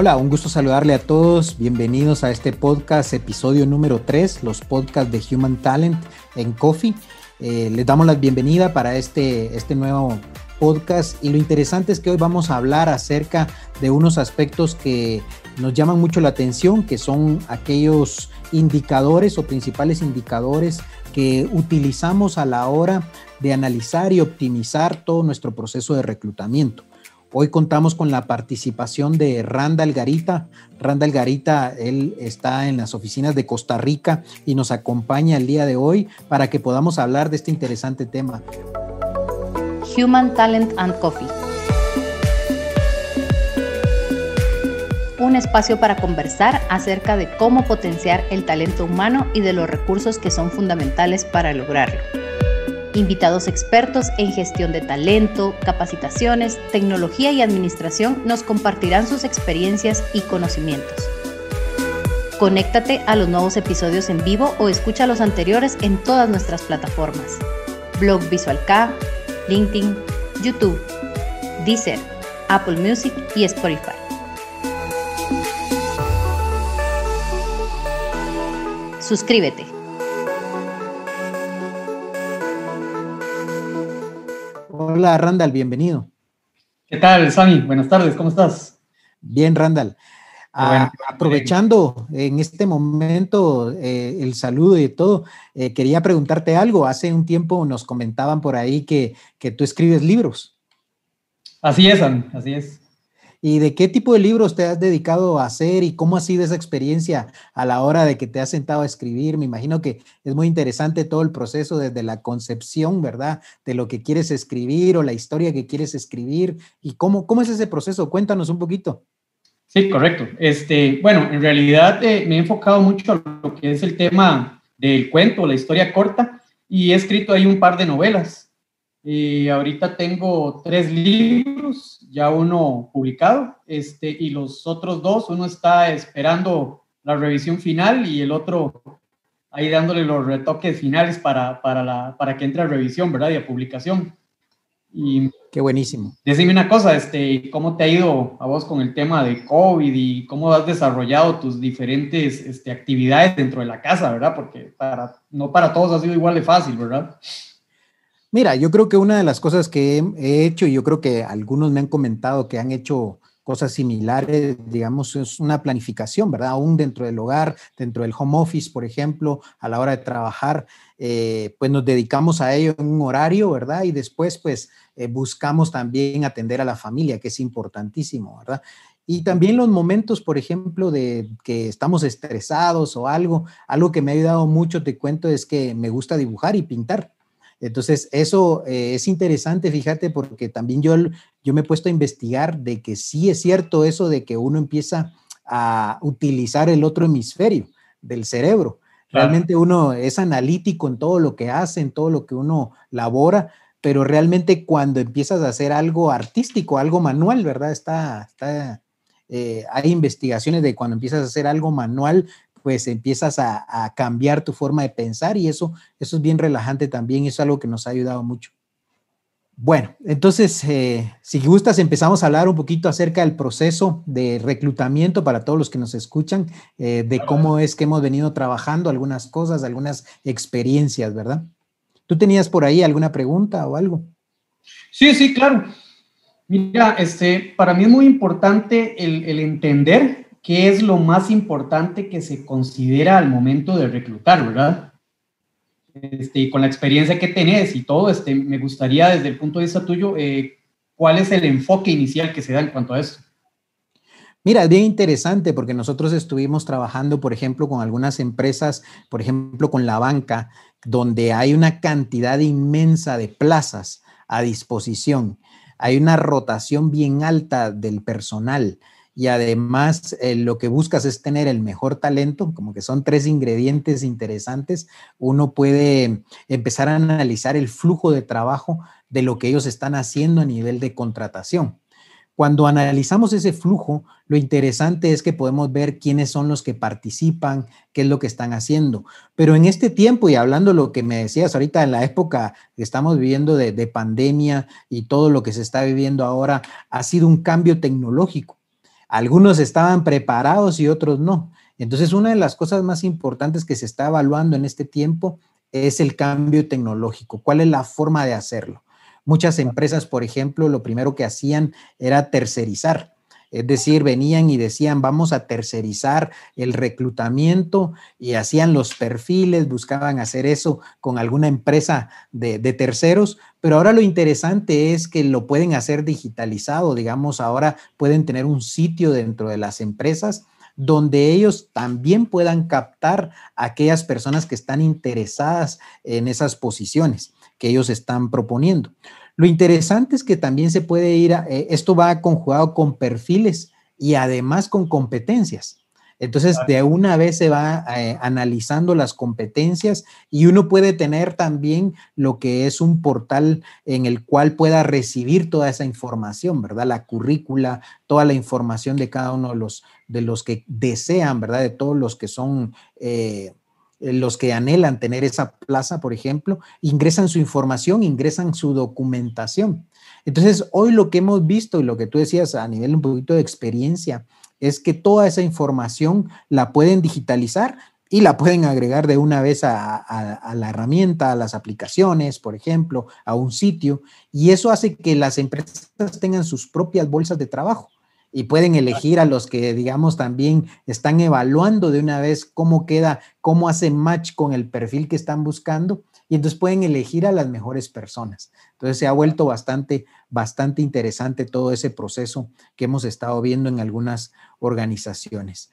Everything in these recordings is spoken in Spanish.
Hola, un gusto saludarle a todos. Bienvenidos a este podcast, episodio número 3, los podcasts de Human Talent en Coffee. Eh, les damos la bienvenida para este, este nuevo podcast y lo interesante es que hoy vamos a hablar acerca de unos aspectos que nos llaman mucho la atención, que son aquellos indicadores o principales indicadores que utilizamos a la hora de analizar y optimizar todo nuestro proceso de reclutamiento. Hoy contamos con la participación de Randall Garita. Randall Garita, él está en las oficinas de Costa Rica y nos acompaña el día de hoy para que podamos hablar de este interesante tema. Human Talent and Coffee. Un espacio para conversar acerca de cómo potenciar el talento humano y de los recursos que son fundamentales para lograrlo. Invitados expertos en gestión de talento, capacitaciones, tecnología y administración nos compartirán sus experiencias y conocimientos. Conéctate a los nuevos episodios en vivo o escucha los anteriores en todas nuestras plataformas. Blog Visual K, LinkedIn, YouTube, Deezer, Apple Music y Spotify. Suscríbete. Hola Randall, bienvenido. ¿Qué tal, Sami? Buenas tardes, ¿cómo estás? Bien, Randall. Ah, aprovechando en este momento eh, el saludo y todo, eh, quería preguntarte algo. Hace un tiempo nos comentaban por ahí que, que tú escribes libros. Así es, así es. ¿Y de qué tipo de libros te has dedicado a hacer y cómo ha sido esa experiencia a la hora de que te has sentado a escribir? Me imagino que es muy interesante todo el proceso desde la concepción, ¿verdad? De lo que quieres escribir o la historia que quieres escribir. ¿Y cómo, cómo es ese proceso? Cuéntanos un poquito. Sí, correcto. Este, bueno, en realidad eh, me he enfocado mucho a lo que es el tema del cuento, la historia corta, y he escrito ahí un par de novelas. Y ahorita tengo tres libros, ya uno publicado, este, y los otros dos, uno está esperando la revisión final y el otro ahí dándole los retoques finales para, para, la, para que entre a revisión, ¿verdad? Y a publicación. Y Qué buenísimo. Decime una cosa, este, ¿cómo te ha ido a vos con el tema de COVID y cómo has desarrollado tus diferentes este, actividades dentro de la casa, ¿verdad? Porque para, no para todos ha sido igual de fácil, ¿verdad? Mira, yo creo que una de las cosas que he hecho, y yo creo que algunos me han comentado que han hecho cosas similares, digamos, es una planificación, ¿verdad? Aún dentro del hogar, dentro del home office, por ejemplo, a la hora de trabajar, eh, pues nos dedicamos a ello en un horario, ¿verdad? Y después, pues, eh, buscamos también atender a la familia, que es importantísimo, ¿verdad? Y también los momentos, por ejemplo, de que estamos estresados o algo, algo que me ha ayudado mucho, te cuento, es que me gusta dibujar y pintar. Entonces, eso eh, es interesante, fíjate, porque también yo, yo me he puesto a investigar de que sí es cierto eso de que uno empieza a utilizar el otro hemisferio del cerebro. Realmente uno es analítico en todo lo que hace, en todo lo que uno labora, pero realmente cuando empiezas a hacer algo artístico, algo manual, ¿verdad? Está, está eh, hay investigaciones de cuando empiezas a hacer algo manual, pues empiezas a, cambiar tu forma de pensar y eso, eso es bien relajante también, es algo que nos ha ayudado mucho. Bueno, entonces, eh, si gustas, empezamos a hablar un poquito acerca del proceso de reclutamiento para todos los que nos escuchan, eh, de cómo es que hemos venido trabajando algunas cosas, algunas experiencias, ¿verdad? ¿Tú tenías por ahí alguna pregunta o algo? Sí, sí, claro. Mira, este, para mí es muy importante el entender qué es lo más importante que se considera al momento de reclutar, ¿verdad? Este, con la experiencia que tenés y todo, este, me gustaría desde el punto de vista tuyo, eh, ¿cuál es el enfoque inicial que se da en cuanto a esto? Mira, es bien interesante porque nosotros estuvimos trabajando, por ejemplo, con algunas empresas, por ejemplo, con la banca, donde hay una cantidad inmensa de plazas a disposición. Hay una rotación bien alta del personal y además eh, lo que buscas es tener el mejor talento, como que son tres ingredientes interesantes, uno puede empezar a analizar el flujo de trabajo de lo que ellos están haciendo a nivel de contratación. Cuando analizamos ese flujo, lo interesante es que podemos ver quiénes son los que participan, qué es lo que están haciendo. Pero en este tiempo, y hablando lo que me decías ahorita, en la época que estamos viviendo de, de pandemia y todo lo que se está viviendo ahora, ha sido un cambio tecnológico Algunos estaban preparados y otros no. Entonces, una de las cosas más importantes que se está evaluando en este tiempo es el cambio tecnológico. ¿Cuál es la forma de hacerlo? Muchas empresas, por ejemplo, lo primero que hacían era tercerizar. Es decir, venían y decían, vamos a tercerizar el reclutamiento y hacían los perfiles, buscaban hacer eso con alguna empresa de, terceros, pero ahora lo interesante es que lo pueden hacer digitalizado, digamos, ahora pueden tener un sitio dentro de las empresas donde ellos también puedan captar a aquellas personas que están interesadas en esas posiciones que ellos están proponiendo. Lo interesante es que también se puede ir, a, eh, esto va conjugado con perfiles y además con competencias. Entonces, de una vez se va eh, analizando las competencias y uno puede tener también lo que es un portal en el cual pueda recibir toda esa información, ¿verdad? La currícula, toda la información de cada uno de los, de los que desean, ¿verdad? De todos los que son eh, los que anhelan tener esa plaza, por ejemplo, ingresan su información, ingresan su documentación. Entonces, hoy lo que hemos visto y lo que tú decías a nivel un poquito de experiencia es que toda esa información la pueden digitalizar y la pueden agregar de una vez a, a, la herramienta, a las aplicaciones, por ejemplo, a un sitio, y eso hace que las empresas tengan sus propias bolsas de trabajo y pueden elegir a los que, digamos, también están evaluando de una vez cómo queda, cómo hace match con el perfil que están buscando y entonces pueden elegir a las mejores personas. Entonces se ha vuelto bastante, bastante interesante todo ese proceso que hemos estado viendo en algunas organizaciones.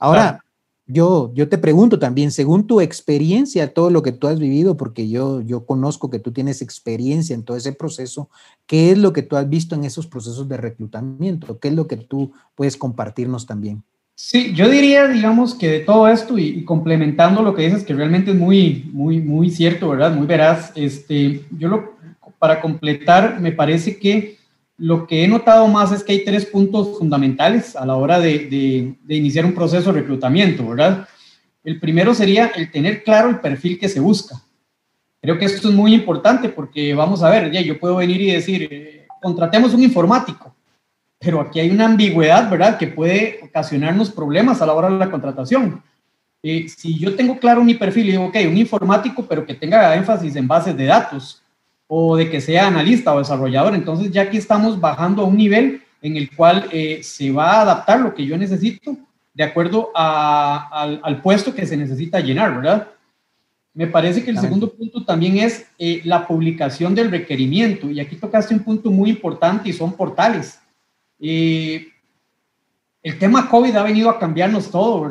Ahora, yo, yo te pregunto también, según tu experiencia, todo lo que tú has vivido, porque yo, yo conozco que tú tienes experiencia en todo ese proceso, ¿qué es lo que tú has visto en esos procesos de reclutamiento? ¿Qué es lo que tú puedes compartirnos también? Sí, yo diría, digamos, que de todo esto y, complementando lo que dices, que realmente es muy, muy, muy cierto, ¿verdad? Muy veraz. Este, yo lo, para completar, me parece que lo que he notado más es que hay tres puntos fundamentales a la hora de, iniciar un proceso de reclutamiento, ¿verdad? El primero sería el tener claro el perfil que se busca. Creo que esto es muy importante porque vamos a ver, ya yo puedo venir y decir, eh, contratemos un informático, pero aquí hay una ambigüedad, ¿verdad? Que puede ocasionarnos problemas a la hora de la contratación. Eh, si yo tengo claro mi perfil y digo, ok, un informático, pero que tenga énfasis en bases de datos, o de que sea analista o desarrollador. Entonces ya aquí estamos bajando a un nivel en el cual eh, se va a adaptar lo que yo necesito de acuerdo al, puesto que se necesita llenar, ¿verdad? Me parece que el segundo punto también es eh, la publicación del requerimiento. Y aquí tocaste un punto muy importante y son portales. Eh, el tema COVID ha venido a cambiarnos todo,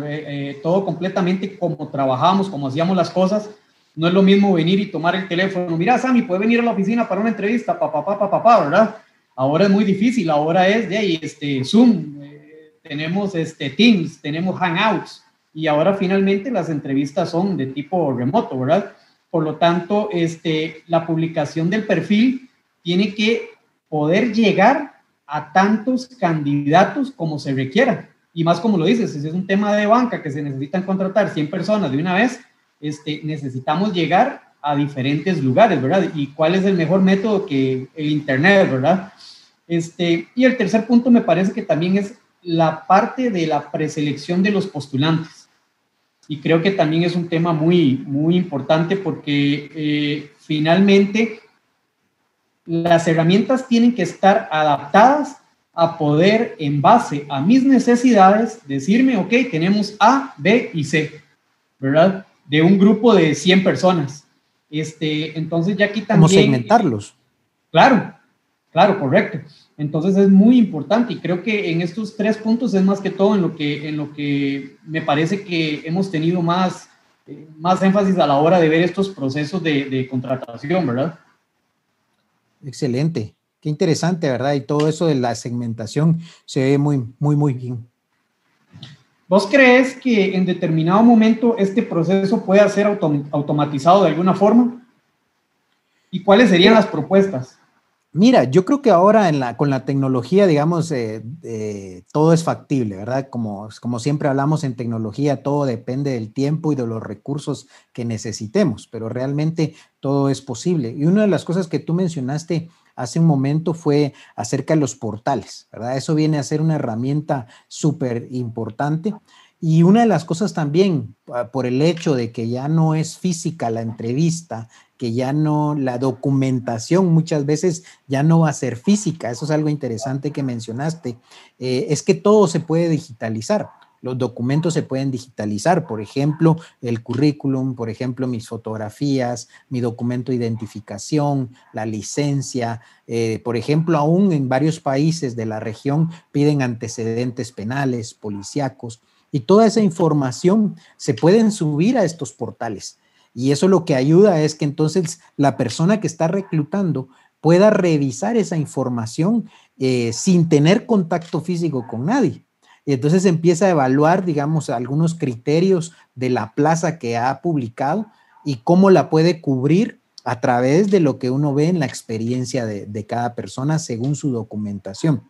todo completamente como trabajamos, como hacíamos las cosas. No es lo mismo venir y tomar el teléfono. Mira, Sammy, puede venir a la oficina para una entrevista, papá, papá, papá, ¿verdad? Ahora es muy difícil, ahora es de ahí, este, Zoom, eh, tenemos este, Teams, tenemos Hangouts, y ahora finalmente las entrevistas son de tipo remoto, ¿verdad? Por lo tanto, este, la publicación del perfil tiene que poder llegar a tantos candidatos como se requiera. Y más como lo dices, si es un tema de banca que se necesitan contratar 100 personas de una vez, este, necesitamos llegar a diferentes lugares, ¿verdad? Y cuál es el mejor método que el Internet, ¿verdad? Este, y el tercer punto me parece que también es la parte de la preselección de los postulantes. Y creo que también es un tema muy, muy importante porque eh, finalmente las herramientas tienen que estar adaptadas a poder, en base a mis necesidades, decirme, ok, tenemos A, B y C, ¿verdad? De un grupo de 100 personas. Este, entonces ya aquí también... ¿Cómo segmentarlos? Claro, claro, correcto. Entonces es muy importante y creo que en estos tres puntos es más que todo en lo que, en lo que me parece que hemos tenido más, eh, más énfasis a la hora de ver estos procesos de, de contratación, ¿verdad? Excelente, qué interesante, ¿verdad? Y todo eso de la segmentación se ve muy, muy, muy bien. ¿Vos crees que en determinado momento este proceso pueda ser automatizado de alguna forma? ¿Y cuáles serían las propuestas? Mira, yo creo que ahora con la tecnología, digamos, eh, todo es factible, ¿verdad? Como, como siempre hablamos en tecnología, todo depende del tiempo y de los recursos que necesitemos, pero realmente todo es posible. Y una de las cosas que tú mencionaste hace un momento fue acerca de los portales, ¿verdad? Eso viene a ser una herramienta súper importante. Y una de las cosas también, ah, por el hecho de que ya no es física la entrevista, que ya no, la documentación muchas veces ya no va a ser física, eso es algo interesante que mencionaste, eh, es que todo se puede digitalizar los documentos se pueden digitalizar, por ejemplo, el currículum, por ejemplo, mis fotografías, mi documento de identificación, la licencia, eh, por ejemplo, aún en varios países de la región piden antecedentes penales, policíacos, y toda esa información se pueden subir a estos portales. Y eso lo que ayuda es que entonces la persona que está reclutando pueda revisar esa información eh, sin tener contacto físico con nadie. Y entonces empieza a evaluar, digamos, algunos criterios de la plaza que ha publicado y cómo la puede cubrir a través de lo que uno ve en la experiencia de, cada persona según su documentación.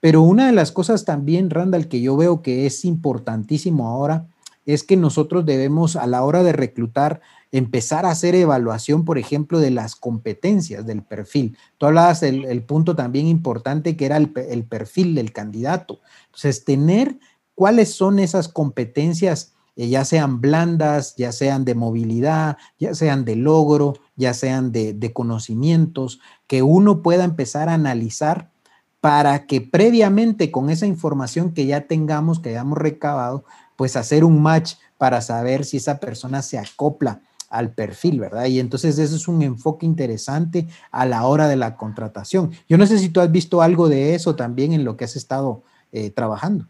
Pero una de las cosas también, Randall, que yo veo que es importantísimo ahora, es que nosotros debemos a la hora de reclutar empezar a hacer evaluación, por ejemplo, de las competencias del perfil. Tú hablabas del el punto también importante que era el, perfil del candidato. Entonces, tener cuáles son esas competencias, eh, ya sean blandas, ya sean de movilidad, ya sean de logro, ya sean de, de conocimientos, que uno pueda empezar a analizar para que previamente con esa información que ya tengamos, que hayamos recabado, pues hacer un match para saber si esa persona se acopla al perfil, ¿verdad? Y entonces eso es un enfoque interesante a la hora de la contratación. Yo no sé si tú has visto algo de eso también en lo que has estado eh, trabajando.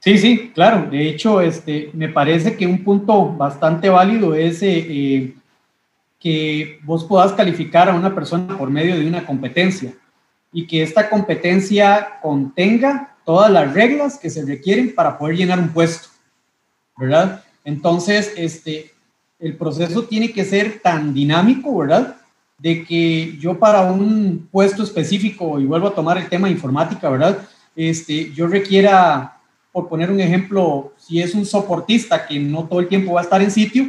Sí, sí, claro. De hecho, este, me parece que un punto bastante válido es eh, eh, que vos puedas calificar a una persona por medio de una competencia y que esta competencia contenga todas las reglas que se requieren para poder llenar un puesto, ¿verdad? Entonces, este, el proceso tiene que ser tan dinámico, ¿verdad? De que yo para un puesto específico, y vuelvo a tomar el tema informática, ¿verdad? Este, yo requiera, por poner un ejemplo, si es un soportista que no todo el tiempo va a estar en sitio,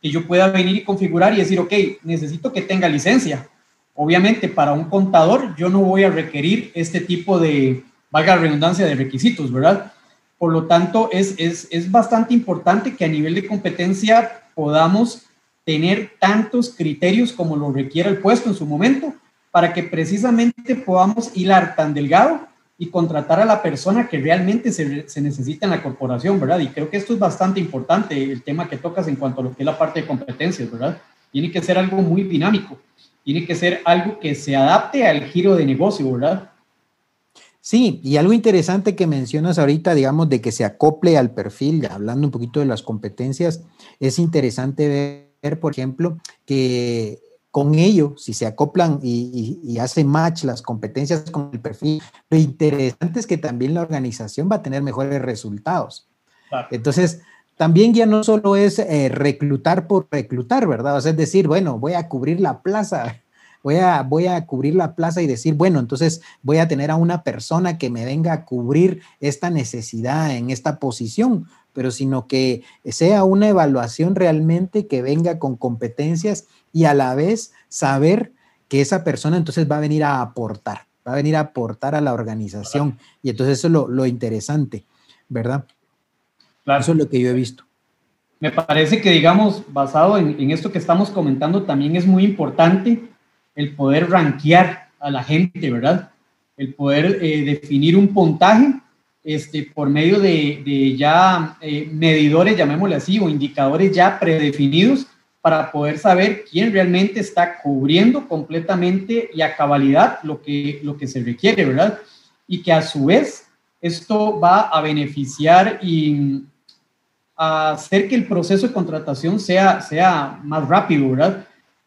que yo pueda venir y configurar y decir, ok, necesito que tenga licencia. Obviamente, para un contador, yo no voy a requerir este tipo de, valga la redundancia, de requisitos, ¿verdad? Por lo tanto, es, es, es bastante importante que a nivel de competencia podamos tener tantos criterios como lo requiera el puesto en su momento, para que precisamente podamos hilar tan delgado y contratar a la persona que realmente se, se, necesita en la corporación, ¿verdad? Y creo que esto es bastante importante, el tema que tocas en cuanto a lo que es la parte de competencias, ¿verdad? Tiene que ser algo muy dinámico, tiene que ser algo que se adapte al giro de negocio, ¿verdad? Sí, y algo interesante que mencionas ahorita, digamos, de que se acople al perfil, hablando un poquito de las competencias, es interesante ver, por ejemplo, que con ello, si se acoplan y, y, hace match las competencias con el perfil, lo interesante es que también la organización va a tener mejores resultados. Entonces, también ya no solo es eh, reclutar por reclutar, ¿verdad? O sea, es decir, bueno, voy a cubrir la plaza voy a, voy a cubrir la plaza y decir, bueno, entonces voy a tener a una persona que me venga a cubrir esta necesidad en esta posición, pero sino que sea una evaluación realmente que venga con competencias y a la vez saber que esa persona entonces va a venir a aportar, va a venir a aportar a la organización. Y entonces eso es lo, interesante, ¿verdad? Eso es lo que yo he visto. Me parece que, digamos, basado en, en, esto que estamos comentando, también es muy importante el poder rankear a la gente, ¿verdad? El poder eh, definir un puntaje este, por medio de, ya eh, medidores, llamémosle así, o indicadores ya predefinidos para poder saber quién realmente está cubriendo completamente y a cabalidad lo que, lo que se requiere, ¿verdad? Y que a su vez esto va a beneficiar y a hacer que el proceso de contratación sea, sea más rápido, ¿verdad?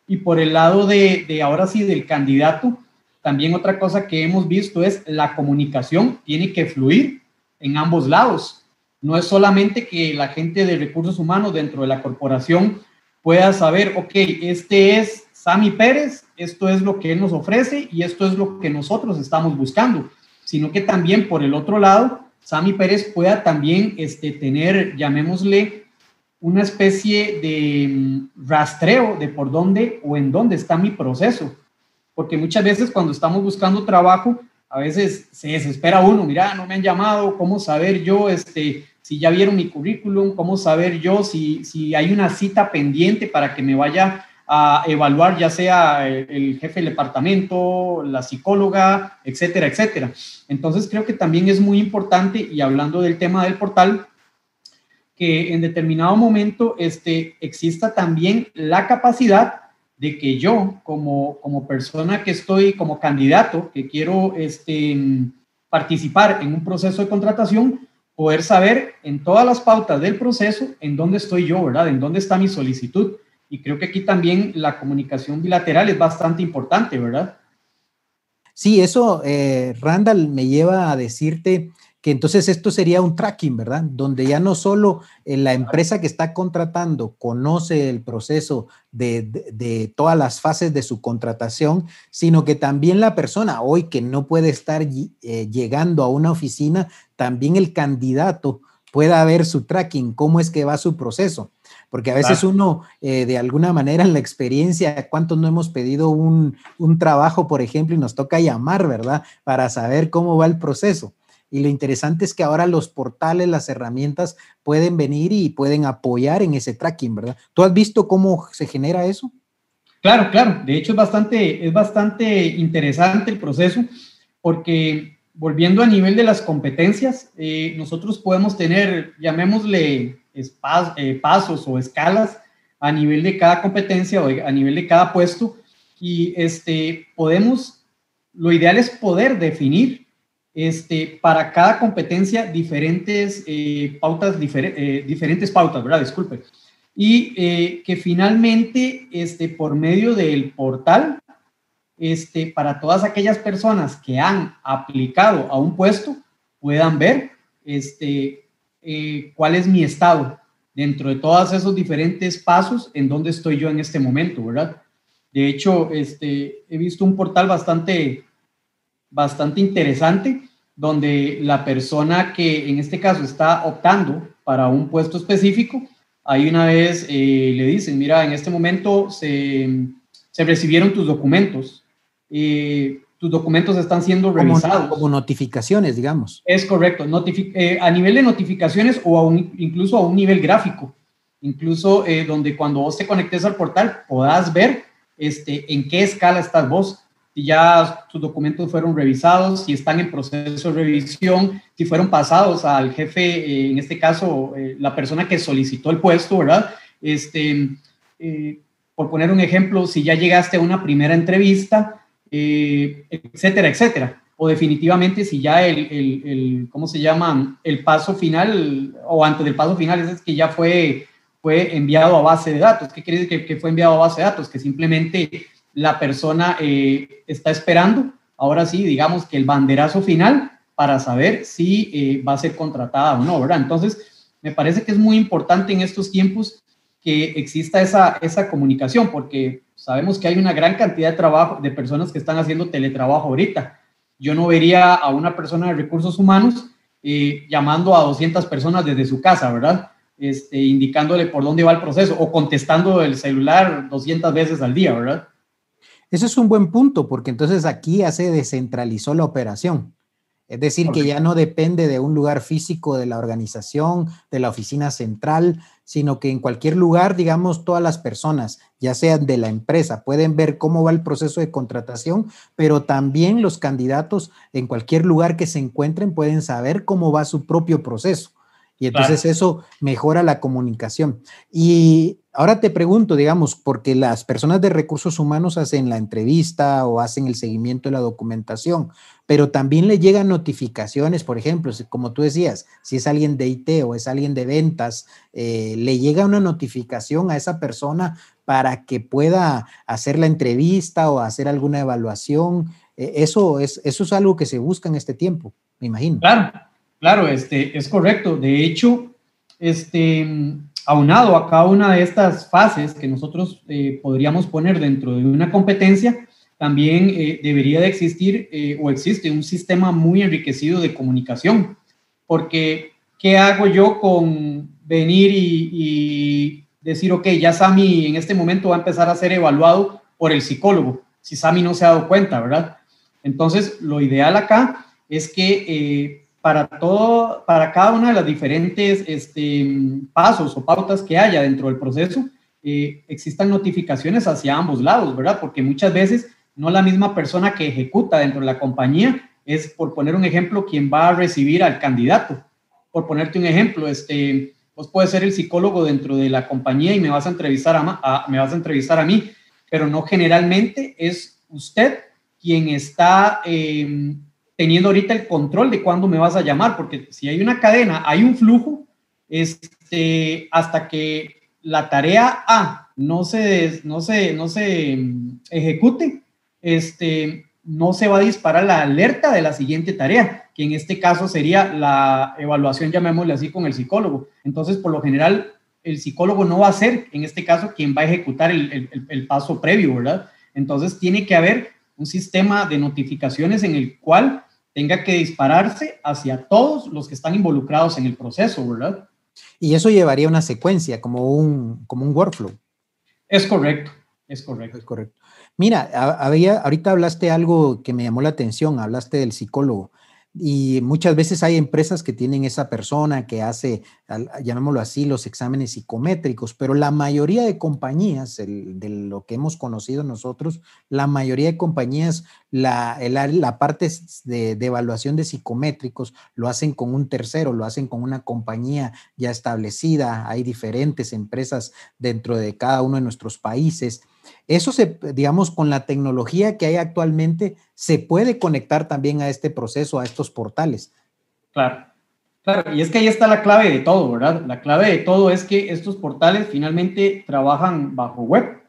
Y por el lado de, ahora sí del candidato, también otra cosa que hemos visto es la comunicación tiene que fluir en ambos lados. No es solamente que la gente de recursos humanos dentro de la corporación pueda saber, ok, este es Sami Pérez, esto es lo que él nos ofrece y esto es lo que nosotros estamos buscando, sino que también por el otro lado, Sami Pérez pueda también este, tener, llamémosle, una especie de mm, rastreo de por dónde o en dónde está mi proceso. porque muchas veces cuando estamos buscando trabajo, a veces se desespera uno, mira, no me han llamado, ¿cómo saber yo este, si ya vieron mi currículum? ¿Cómo saber yo si, si hay una cita pendiente para que me vaya a evaluar ya sea el, jefe del departamento, la psicóloga, etcétera, etcétera. Entonces creo que también es muy importante, y hablando del tema del portal, que en determinado momento este, exista también la capacidad de que yo, como, como persona que estoy, como candidato, que quiero este, participar en un proceso de contratación, poder saber en todas las pautas del proceso en dónde estoy yo, ¿verdad? En dónde está mi solicitud y creo que aquí también la comunicación bilateral es bastante importante, ¿verdad? Sí, eso, eh, Randall, me lleva a decirte que entonces esto sería un tracking, ¿verdad? Donde ya no solo eh, la empresa que está contratando conoce el proceso de, todas las fases de su contratación, sino que también la persona hoy que no puede estar eh, llegando a una oficina, también el candidato pueda ver su tracking, cómo es que va su proceso. Porque a veces uno, eh, de alguna manera, en la experiencia, ¿cuántos no hemos pedido un, trabajo, por ejemplo, y nos toca llamar, ¿verdad? Para saber cómo va el proceso. Y lo interesante es que ahora los portales, las herramientas pueden venir y pueden apoyar en ese tracking, ¿verdad? ¿Tú has visto cómo se genera eso? Claro, claro. De hecho, es bastante, es bastante interesante el proceso porque volviendo a nivel de las competencias, eh, nosotros podemos tener, llamémosle eh, pasos o escalas a nivel de cada competencia o a nivel de cada puesto y este, podemos, lo ideal es poder definir este, para cada competencia diferentes eh, pautas, eh, diferentes pautas, ¿verdad? Disculpe. Y que finalmente, este, por medio del portal, este, para todas aquellas personas que han aplicado a un puesto, puedan ver este, eh, cuál es mi estado dentro de todos esos diferentes pasos en donde estoy yo en este momento, ¿verdad? De hecho, este, he visto un portal bastante, bastante interesante donde la persona que en este caso está optando para un puesto específico, ahí una vez eh, le dicen, mira, en este momento se, se recibieron tus documentos. Eh, tus documentos están siendo revisados. Como, notificaciones, digamos. Es correcto. Eh, a nivel de notificaciones o incluso a un nivel gráfico. Incluso eh, donde cuando vos te conectes al portal podás ver este, en qué escala estás vos. Si ya tus documentos fueron revisados, si están en proceso de revisión, si fueron pasados al jefe, eh, en este caso, la persona que solicitó el puesto, ¿verdad? Este, por poner un ejemplo, si ya llegaste a una primera entrevista, eh, etcétera, etcétera. O definitivamente si ya el, el, ¿cómo se llama? El paso final o antes del paso final es que ya fue, fue enviado a base de datos. ¿Qué quiere decir que, fue enviado a base de datos? Que simplemente la persona eh, está esperando, ahora sí, digamos que el banderazo final para saber si eh, va a ser contratada o no, ¿verdad? Entonces, me parece que es muy importante en estos tiempos que exista esa, esa comunicación, porque sabemos que hay una gran cantidad de trabajo, de personas que están haciendo teletrabajo ahorita. Yo no vería a una persona de recursos humanos eh, llamando a 200 personas desde su casa, ¿verdad? Este, indicándole por dónde va el proceso o contestando el celular 200 veces al día, ¿verdad? Eso es un buen punto, porque entonces aquí ya se descentralizó la operación. Es decir, que ya no depende de un lugar físico de la organización, de la oficina central, sino que en cualquier lugar, digamos, todas las personas, ya sean de la empresa, pueden ver cómo va el proceso de contratación, pero también los candidatos en cualquier lugar que se encuentren pueden saber cómo va su propio proceso. Y entonces eso mejora la comunicación. Y ahora te pregunto, digamos, porque las personas de recursos humanos hacen la entrevista o hacen el seguimiento de la documentación, pero también le llegan notificaciones, por ejemplo, como tú decías, si es alguien de IT o es alguien de ventas, eh, le llega una notificación a esa persona para que pueda hacer la entrevista o hacer alguna evaluación. Eh, eso, es, eso es algo que se busca en este tiempo, me imagino. Claro, Claro, este, es correcto. De hecho, este, aunado a cada una de estas fases que nosotros eh, podríamos poner dentro de una competencia, también eh, debería de existir eh, o existe un sistema muy enriquecido de comunicación. Porque, ¿qué hago yo con venir y, y decir, ok, ya Sami en este momento va a empezar a ser evaluado por el psicólogo? si Sami no se ha dado cuenta, ¿verdad? Entonces, lo ideal acá es que para todo, para cada una de las diferentes este, pasos o pautas que haya dentro del proceso, eh, existan notificaciones hacia ambos lados, ¿verdad? Porque muchas veces no la misma persona que ejecuta dentro de la compañía es, por poner un ejemplo, quien va a recibir al candidato. Por ponerte un ejemplo, este, vos puedes ser el psicólogo dentro de la compañía y me vas a entrevistar a, mí, pero no generalmente es usted quien está eh, teniendo ahorita el control de cuándo me vas a llamar, porque si hay una cadena, hay un flujo, este, hasta que la tarea A no se, no se, no se mm, ejecute, este, no se va a disparar la alerta de la siguiente tarea, que en este caso sería la evaluación, llamémosle así, con el psicólogo. Entonces, por lo general, el psicólogo no va a ser, en este caso, quien va a ejecutar el, el, el paso previo, ¿verdad? Entonces, tiene que haber un sistema de notificaciones en el cual tenga que dispararse hacia todos los que están involucrados en el proceso, ¿verdad? Y eso llevaría una secuencia, como un, como un workflow. Es correcto, es correcto. Es correcto. Mira, había, ahorita hablaste algo que me llamó la atención, hablaste del psicólogo. Y muchas veces hay empresas que tienen esa persona que hace, llamémoslo así, los exámenes psicométricos, pero la mayoría de compañías, de lo que hemos conocido nosotros, la mayoría de compañías, la, la parte de, de, evaluación de psicométricos lo hacen con un tercero, lo hacen con una compañía ya establecida. Hay diferentes empresas dentro de cada uno de nuestros países. Eso se, digamos, con la tecnología que hay actualmente, se puede conectar también a este proceso, a estos portales. Claro, claro, y es que ahí está la clave de todo, ¿verdad? La clave de todo es que estos portales finalmente trabajan bajo web.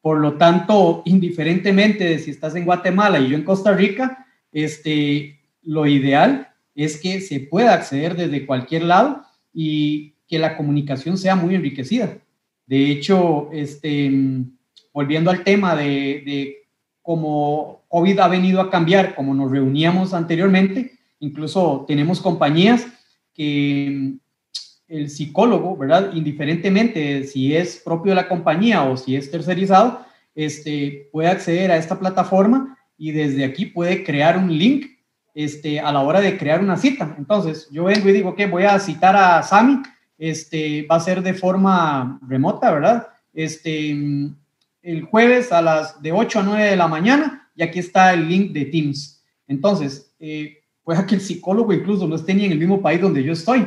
Por lo tanto, indiferentemente de si estás en Guatemala y yo en Costa Rica, este, lo ideal es que se pueda acceder desde cualquier lado y que la comunicación sea muy enriquecida. De hecho, este, volviendo al tema de, cómo COVID ha venido a cambiar, como nos reuníamos anteriormente, incluso tenemos compañías que mm, el psicólogo, ¿verdad? Indiferentemente si es propio de la compañía o si es tercerizado, este, puede acceder a esta plataforma y desde aquí puede crear un link este, a la hora de crear una cita. Entonces, yo vengo y digo que voy a citar a Sami, este, va a ser de forma remota, ¿verdad? Este, mm, el jueves a las de 8 a 9 de la mañana y aquí está el link de Teams. Entonces, eh, puede que el psicólogo incluso no esté ni en el mismo país donde yo estoy,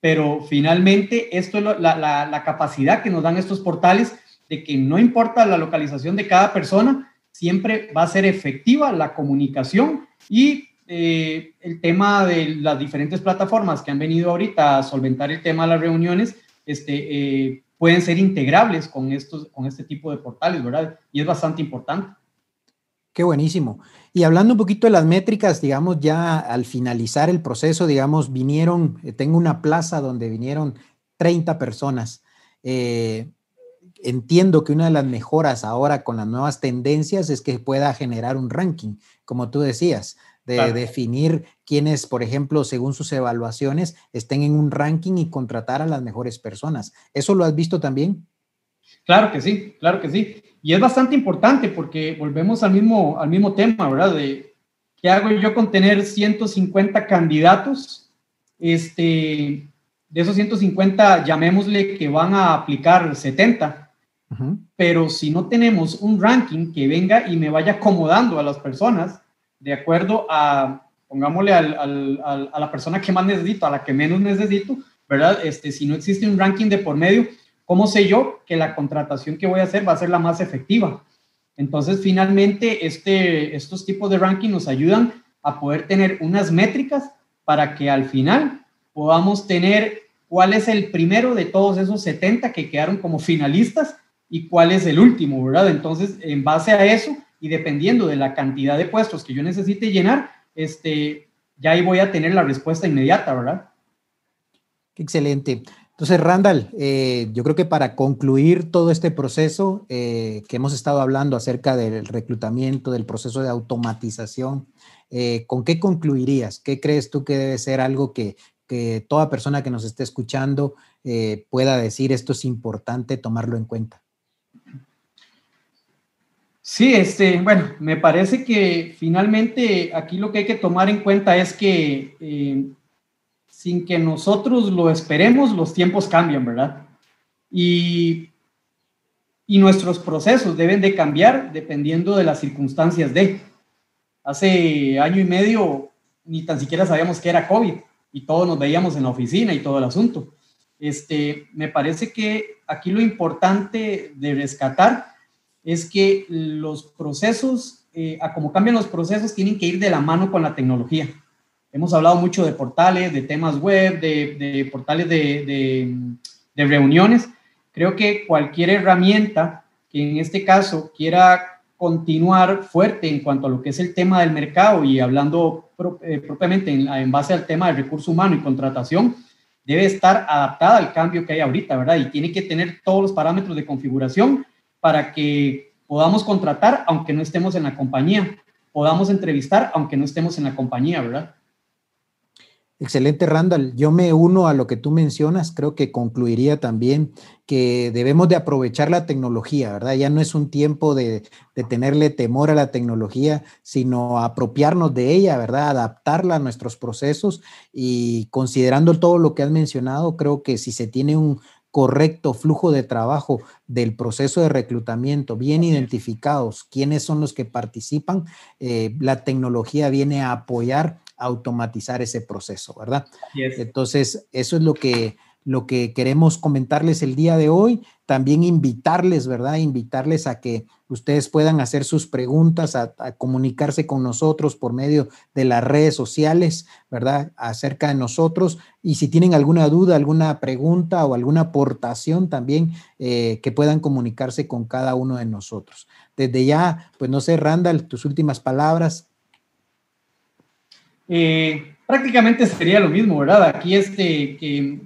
pero finalmente esto es la, la, capacidad que nos dan estos portales de que no importa la localización de cada persona, siempre va a ser efectiva la comunicación y eh, el tema de las diferentes plataformas que han venido ahorita a solventar el tema de las reuniones, este, eh, pueden ser integrables con, estos, con este tipo de portales, ¿verdad? Y es bastante importante. Qué buenísimo. Y hablando un poquito de las métricas, digamos, ya al finalizar el proceso, digamos, vinieron, eh, tengo una plaza donde vinieron 30 personas. Eh, entiendo que una de las mejoras ahora con las nuevas tendencias es que pueda generar un ranking, como tú decías de definir quiénes, por ejemplo, según sus evaluaciones, estén en un ranking y contratar a las mejores personas. ¿Eso lo has visto también? Claro que sí, claro que sí. Y es bastante importante porque volvemos al mismo, al mismo tema, ¿verdad? De qué hago yo con tener 150 candidatos, este, de esos 150, llamémosle que van a aplicar 70. Pero si no tenemos un ranking que venga y me vaya acomodando a las personas, de acuerdo a, pongámosle a la persona que más necesito, a la que menos necesito, ¿verdad? Este, si no existe un ranking de por medio, ¿cómo sé yo que la contratación que voy a hacer va a ser la más efectiva? Entonces, finalmente, este, estos tipos de ranking nos ayudan a poder tener unas métricas para que al final podamos tener cuál es el primero de todos esos 70 que quedaron como finalistas y cuál es el último, ¿verdad? Entonces, en base a eso, y dependiendo de la cantidad de puestos que yo necesite llenar, este, ya ahí voy a tener la respuesta inmediata, ¿verdad? excelente. Entonces, Randall, eh, yo creo que para concluir todo este proceso eh, que hemos estado hablando acerca del reclutamiento, del proceso de automatización, eh, ¿con qué concluirías? ¿Qué crees tú que debe ser algo que, que toda persona que nos esté escuchando pueda decir esto es importante tomarlo en cuenta? Sí, este, bueno, me parece que finalmente aquí lo que hay que tomar en cuenta es que eh, sin que nosotros lo esperemos, los tiempos cambian, ¿verdad? Y, y nuestros procesos deben de cambiar dependiendo de las circunstancias de. Hace año y medio ni tan siquiera sabíamos que era COVID y todos nos veíamos en la oficina y todo el asunto. Este, me parece que aquí lo importante de rescatar es que los procesos, eh, a como cambian los procesos, tienen que ir de la mano con la tecnología. Hemos hablado mucho de portales, de temas web, de, portales de, de, reuniones. Creo que cualquier herramienta que en este caso quiera continuar fuerte en cuanto a lo que es el tema del mercado y hablando eh, propiamente en, en, base al tema del recurso humano y contratación, debe estar adaptada al cambio que hay ahorita, ¿verdad? Y tiene que tener todos los parámetros de configuración para que podamos contratar aunque no estemos en la compañía, podamos entrevistar aunque no estemos en la compañía, ¿verdad? Excelente, Randall. Yo me uno a lo que tú mencionas. Creo que concluiría también que debemos de aprovechar la tecnología, ¿verdad? Ya no es un tiempo de, de, tenerle temor a la tecnología, sino apropiarnos de ella, ¿verdad? Adaptarla a nuestros procesos y considerando todo lo que has mencionado, creo que si se tiene un, correcto flujo de trabajo del proceso de reclutamiento, bien identificados quiénes son los que participan, eh, la tecnología viene a apoyar, a automatizar ese proceso, ¿verdad? Entonces, eso es lo que lo que queremos comentarles el día de hoy. También invitarles, ¿verdad? Invitarles a que ustedes puedan hacer sus preguntas, a, comunicarse con nosotros por medio de las redes sociales, ¿verdad? Acerca de nosotros. Y si tienen alguna duda, alguna pregunta o alguna aportación también, eh, que puedan comunicarse con cada uno de nosotros. Desde ya, pues no sé, Randall, tus últimas palabras. Eh, prácticamente sería lo mismo, ¿verdad? Aquí este, que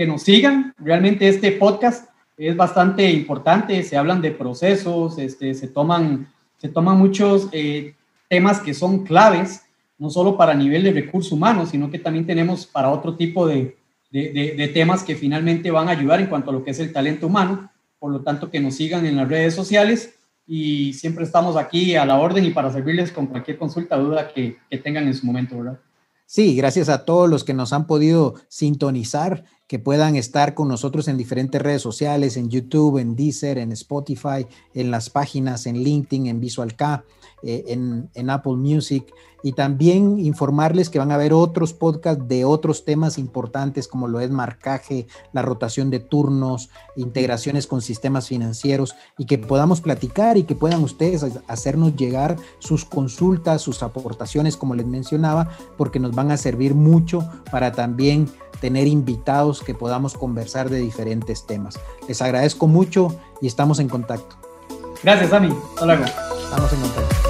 que nos sigan. Realmente este podcast es bastante importante, se hablan de procesos, este, se, toman, se toman muchos eh, temas que son claves, no solo para nivel de recursos humanos, sino que también tenemos para otro tipo de, de, de, temas que finalmente van a ayudar en cuanto a lo que es el talento humano. Por lo tanto, que nos sigan en las redes sociales y siempre estamos aquí a la orden y para servirles con cualquier consulta, duda que, que tengan en su momento, ¿verdad? Sí, gracias a todos los que nos han podido sintonizar, que puedan estar con nosotros en diferentes redes sociales, en YouTube, en Deezer, en Spotify, en las páginas, en LinkedIn, en VisualK. Eh, en, Apple Music y también informarles que van a haber otros podcasts de otros temas importantes como lo es marcaje, la rotación de turnos, integraciones con sistemas financieros y que podamos platicar y que puedan ustedes hacernos llegar sus consultas, sus aportaciones, como les mencionaba, porque nos van a servir mucho para también tener invitados que podamos conversar de diferentes temas. Les agradezco mucho y estamos en contacto. Gracias, Ami. Hasta luego. Estamos en contacto.